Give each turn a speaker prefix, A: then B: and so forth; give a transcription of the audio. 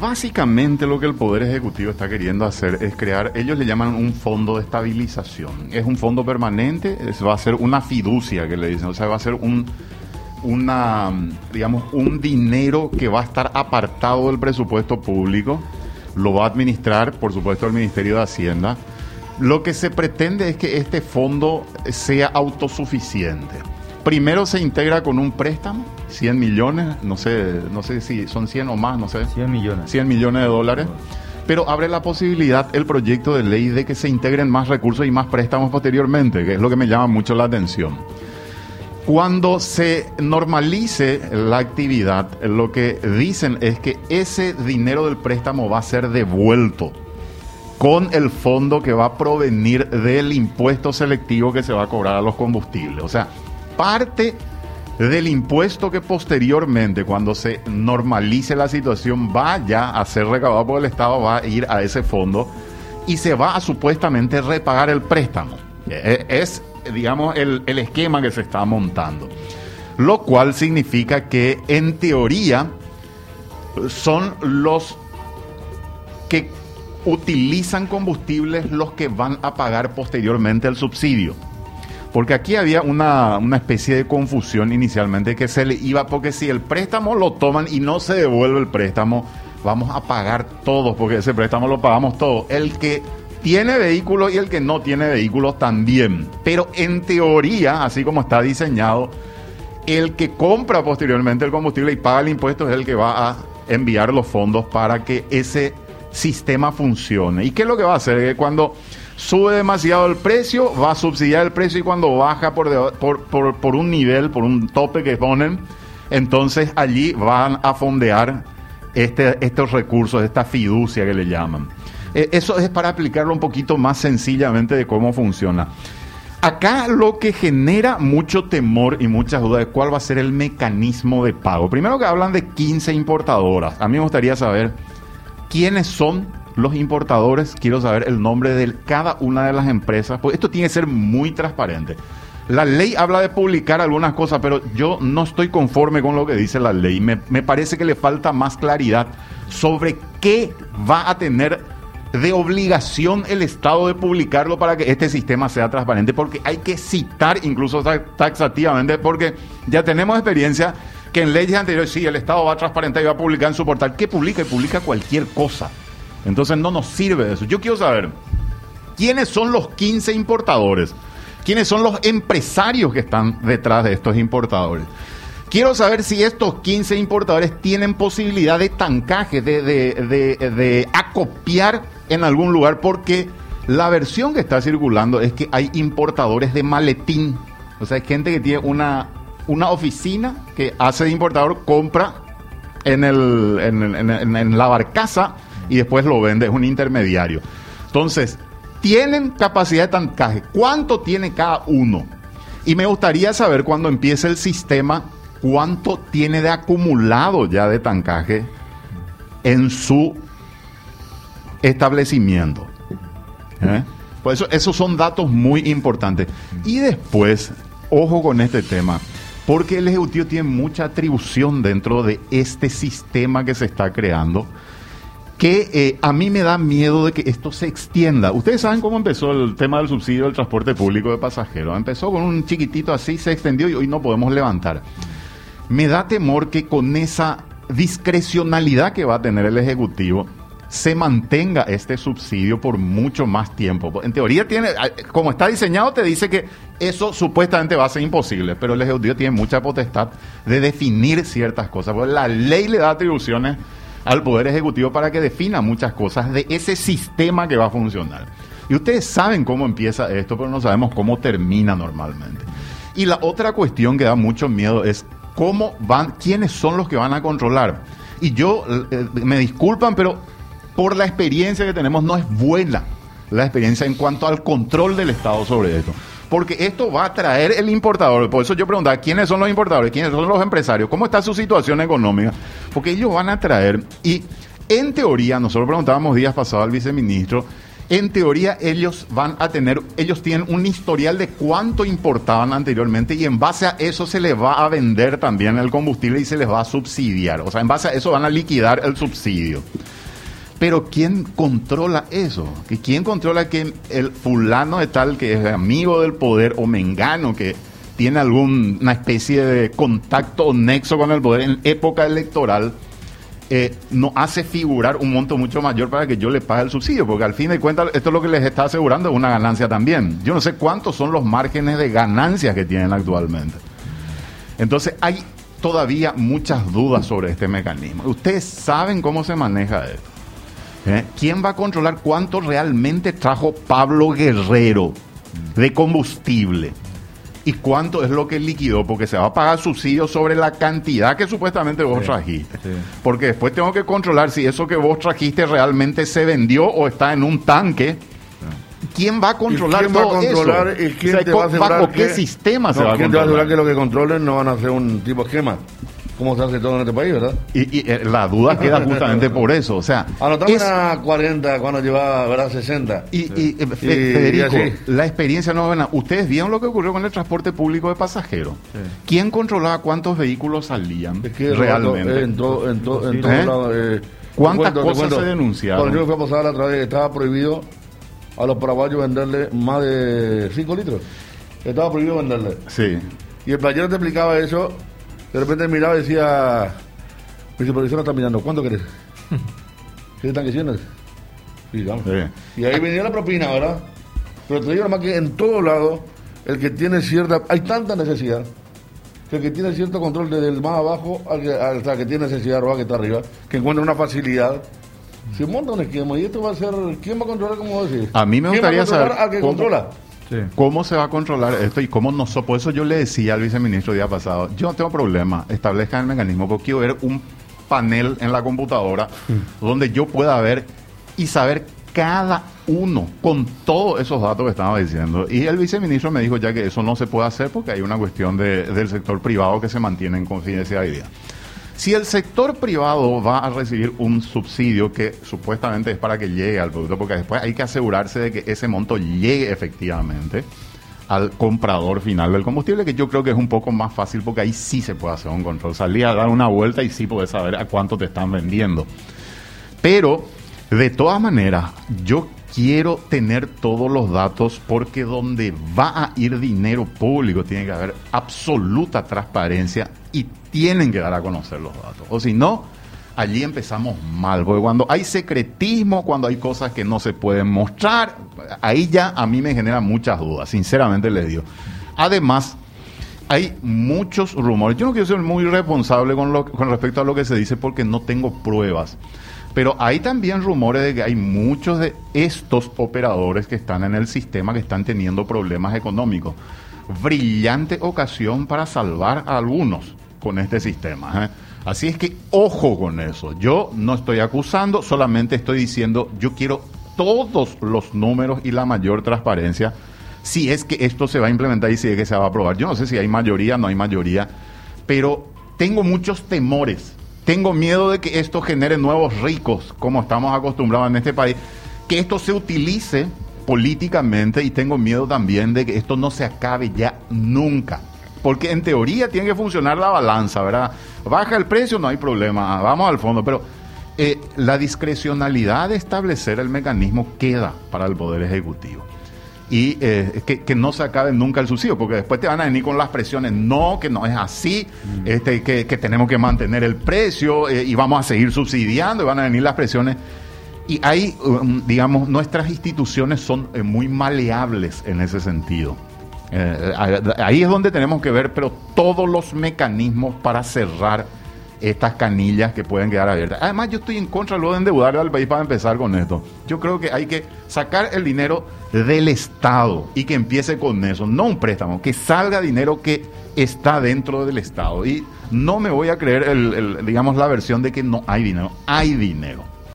A: Básicamente lo que el Poder Ejecutivo está queriendo hacer es crear, ellos le llaman un fondo de estabilización. Es un fondo permanente, va a ser una fiducia que le dicen, o sea, va a ser un, una, digamos, un dinero que va a estar apartado del presupuesto público, lo va a administrar, por supuesto, el Ministerio de Hacienda. Lo que se pretende es que este fondo sea autosuficiente. Primero se integra con un préstamo, 100 millones, no sé, no sé si son 100 o más, no sé.
B: 100 millones.
A: 100 millones de dólares. Pero abre la posibilidad el proyecto de ley de que se integren más recursos y más préstamos posteriormente, que es lo que me llama mucho la atención. Cuando se normalice la actividad, lo que dicen es que ese dinero del préstamo va a ser devuelto con el fondo que va a provenir del impuesto selectivo que se va a cobrar a los combustibles. O sea, parte del impuesto que posteriormente, cuando se normalice la situación, vaya a ser recaudado por el Estado, va a ir a ese fondo y se va a supuestamente repagar el préstamo. E, es, digamos, el, el esquema que se está montando. Lo cual significa que, en teoría, son los que utilizan combustibles los que van a pagar posteriormente el subsidio. Porque aquí había una, especie de confusión inicialmente que se le iba, porque si el préstamo lo toman y no se devuelve el préstamo, vamos a pagar todos, porque ese préstamo lo pagamos todos. El que tiene vehículos y el que no tiene vehículos también. Pero en teoría, así como está diseñado, el que compra posteriormente el combustible y paga el impuesto es el que va a enviar los fondos para que ese sistema funcione. ¿Y qué es lo que va a hacer? Que cuando sube demasiado el precio, va a subsidiar el precio y cuando baja por, por, un nivel, por un tope que ponen, entonces allí van a fondear este, estos recursos, esta fiducia que le llaman. Eh, eso es para aplicarlo un poquito más sencillamente de cómo funciona. Acá lo que genera mucho temor y muchas dudas de cuál va a ser el mecanismo de pago. Primero que hablan de 15 importadoras. A mí me gustaría saber quiénes son los importadores, quiero saber el nombre de cada una de las empresas, pues esto tiene que ser muy transparente. La ley habla de publicar algunas cosas, pero yo no estoy conforme con lo que dice la ley. Me, parece que le falta más claridad sobre qué va a tener de obligación el Estado de publicarlo para que este sistema sea transparente, porque hay que citar incluso taxativamente, porque ya tenemos experiencia que en leyes anteriores sí, el Estado va a transparentar y va a publicar en su portal. ¿Qué publica? Y publica cualquier cosa. Entonces no nos sirve eso. Yo quiero saber quiénes son los 15 importadores, quiénes son los empresarios que están detrás de estos importadores. Quiero saber si estos 15 importadores tienen posibilidad de tancaje, de, de, acopiar en algún lugar, porque la versión que está circulando es que hay importadores de maletín. O sea, hay gente que tiene una, una oficina que hace de importador, compra en, el, en la barcaza y después lo vende, es un intermediario. Entonces, tienen capacidad de tancaje. ¿Cuánto tiene cada uno? Y me gustaría saber cuando empiece el sistema, cuánto tiene de acumulado ya de tancaje en su establecimiento. ¿Eh? Pues eso, esos son datos muy importantes. Y después, ojo con este tema, porque el Ejecutivo tiene mucha atribución dentro de este sistema que se está creando que eh, a mí me da miedo de que esto se extienda. Ustedes saben cómo empezó el tema del subsidio del transporte público de pasajeros. Empezó con un chiquitito así, se extendió y hoy no podemos levantar. Me da temor que con esa discrecionalidad que va a tener el Ejecutivo, se mantenga este subsidio por mucho más tiempo. En teoría tiene, como está diseñado, te dice que eso supuestamente va a ser imposible, pero el Ejecutivo tiene mucha potestad de definir ciertas cosas, porque la ley le da atribuciones al Poder Ejecutivo para que defina muchas cosas de ese sistema que va a funcionar. Y ustedes saben cómo empieza esto, pero no sabemos cómo termina normalmente. Y la otra cuestión que da mucho miedo es cómo van, quiénes son los que van a controlar. Y yo, eh, me disculpan, pero por la experiencia que tenemos no es buena la experiencia en cuanto al control del Estado sobre esto porque esto va a traer el importador. Por eso yo preguntaba, ¿quiénes son los importadores? ¿Quiénes son los empresarios? ¿Cómo está su situación económica? Porque ellos van a traer, y en teoría, nosotros preguntábamos días pasados al viceministro, en teoría ellos van a tener, ellos tienen un historial de cuánto importaban anteriormente y en base a eso se les va a vender también el combustible y se les va a subsidiar. O sea, en base a eso van a liquidar el subsidio. Pero ¿quién controla eso? ¿Quién controla que el fulano de tal que es amigo del poder o mengano que tiene alguna especie de contacto o nexo con el poder en época electoral? Eh, no hace figurar un monto mucho mayor para que yo le pague el subsidio, porque al fin de cuentas esto es lo que les está asegurando es una ganancia también. Yo no sé cuántos son los márgenes de ganancias que tienen actualmente. Entonces hay todavía muchas dudas sobre este mecanismo. Ustedes saben cómo se maneja esto. ¿Eh? ¿Quién va a controlar cuánto realmente trajo Pablo Guerrero de combustible? y cuánto es lo que liquidó, porque se va a pagar subsidio sobre la cantidad que supuestamente vos trajiste. Porque después tengo que controlar si eso que vos trajiste realmente se vendió o está en un tanque. ¿Quién va a controlar
B: quién va a controlar ¿Y quién te va a
A: ¿Bajo qué sistema se va a controlar?
B: ¿Quién te va a asegurar que lo que controlen no van a hacer un tipo de esquema? Como se hace todo en este país, ¿verdad?
A: Y, y eh, la duda queda justamente por eso. O sea,
B: anotamos es... a 40 cuando llevaba, ¿verdad? 60.
A: Y, y, eh, Federico, la experiencia no buena. Ustedes vieron lo que ocurrió con el transporte público de pasajeros. Sí. ¿Quién controlaba cuántos vehículos salían es que realmente?
B: En, to, en, to, en todos
A: ¿Eh?
B: lados. Eh,
A: ¿Cuántas cuento, cosas se denunciaron?
B: Cuando yo fui a pasar la otra vez, estaba prohibido a los paraguayos venderle más de 5 litros. Estaba prohibido venderle.
A: Sí.
B: Y el playero te explicaba eso de repente miraba y decía, mi supervisor está mirando, ¿cuánto querés? ¿Qué están diciendo? Sí, sí. Y ahí venía la propina, ¿verdad? Pero te digo más que en todos lados, el que tiene cierta, hay tanta necesidad, que el que tiene cierto control desde el más abajo al que, hasta que tiene necesidad que está arriba, que encuentra una facilidad, se monta un esquema y esto va a ser, ¿quién va a controlar, como decir?
A: A mí me gustaría saber
B: al que
A: cómo,
B: controla?
A: Sí. ¿Cómo se va a controlar esto y cómo no? Por eso yo le decía al viceministro el día pasado, yo no tengo problema, establezcan el mecanismo, porque quiero ver un panel en la computadora mm. donde yo pueda ver y saber cada uno con todos esos datos que estaba diciendo. Y el viceministro me dijo ya que eso no se puede hacer porque hay una cuestión de, del sector privado que se mantiene en confidencialidad. Si el sector privado va a recibir un subsidio que supuestamente es para que llegue al producto, porque después hay que asegurarse de que ese monto llegue efectivamente al comprador final del combustible, que yo creo que es un poco más fácil porque ahí sí se puede hacer un control. Salir a dar una vuelta y sí puedes saber a cuánto te están vendiendo. Pero, de todas maneras, yo quiero tener todos los datos porque donde va a ir dinero público tiene que haber absoluta transparencia y tienen que dar a conocer los datos. O si no, allí empezamos mal, porque cuando hay secretismo, cuando hay cosas que no se pueden mostrar, ahí ya a mí me genera muchas dudas, sinceramente les digo. Además, hay muchos rumores. Yo no quiero ser muy responsable con, lo, con respecto a lo que se dice porque no tengo pruebas. Pero hay también rumores de que hay muchos de estos operadores que están en el sistema que están teniendo problemas económicos. Brillante ocasión para salvar a algunos con este sistema. ¿eh? Así es que ojo con eso. Yo no estoy acusando, solamente estoy diciendo, yo quiero todos los números y la mayor transparencia si es que esto se va a implementar y si es que se va a aprobar. Yo no sé si hay mayoría, no hay mayoría, pero tengo muchos temores tengo miedo de que esto genere nuevos ricos, como estamos acostumbrados en este país, que esto se utilice políticamente y tengo miedo también de que esto no se acabe ya nunca. Porque en teoría tiene que funcionar la balanza, ¿verdad? Baja el precio, no hay problema, vamos al fondo, pero eh, la discrecionalidad de establecer el mecanismo queda para el Poder Ejecutivo y eh, que, que, no se acabe nunca el subsidio, porque después te van a venir con las presiones, no, que no es así, mm. este, que, que, tenemos que mantener el precio eh, y vamos a seguir subsidiando y van a venir las presiones. Y ahí, um, digamos, nuestras instituciones son eh, muy maleables en ese sentido. Eh, ahí es donde tenemos que ver, pero todos los mecanismos para cerrar estas canillas que pueden quedar abiertas. Además, yo estoy en contra luego de endeudar al país para empezar con esto. Yo creo que hay que sacar el dinero del Estado y que empiece con eso, no un préstamo, que salga dinero que está dentro del Estado. Y no me voy a creer, el, el, digamos, la versión de que no hay dinero. Hay dinero.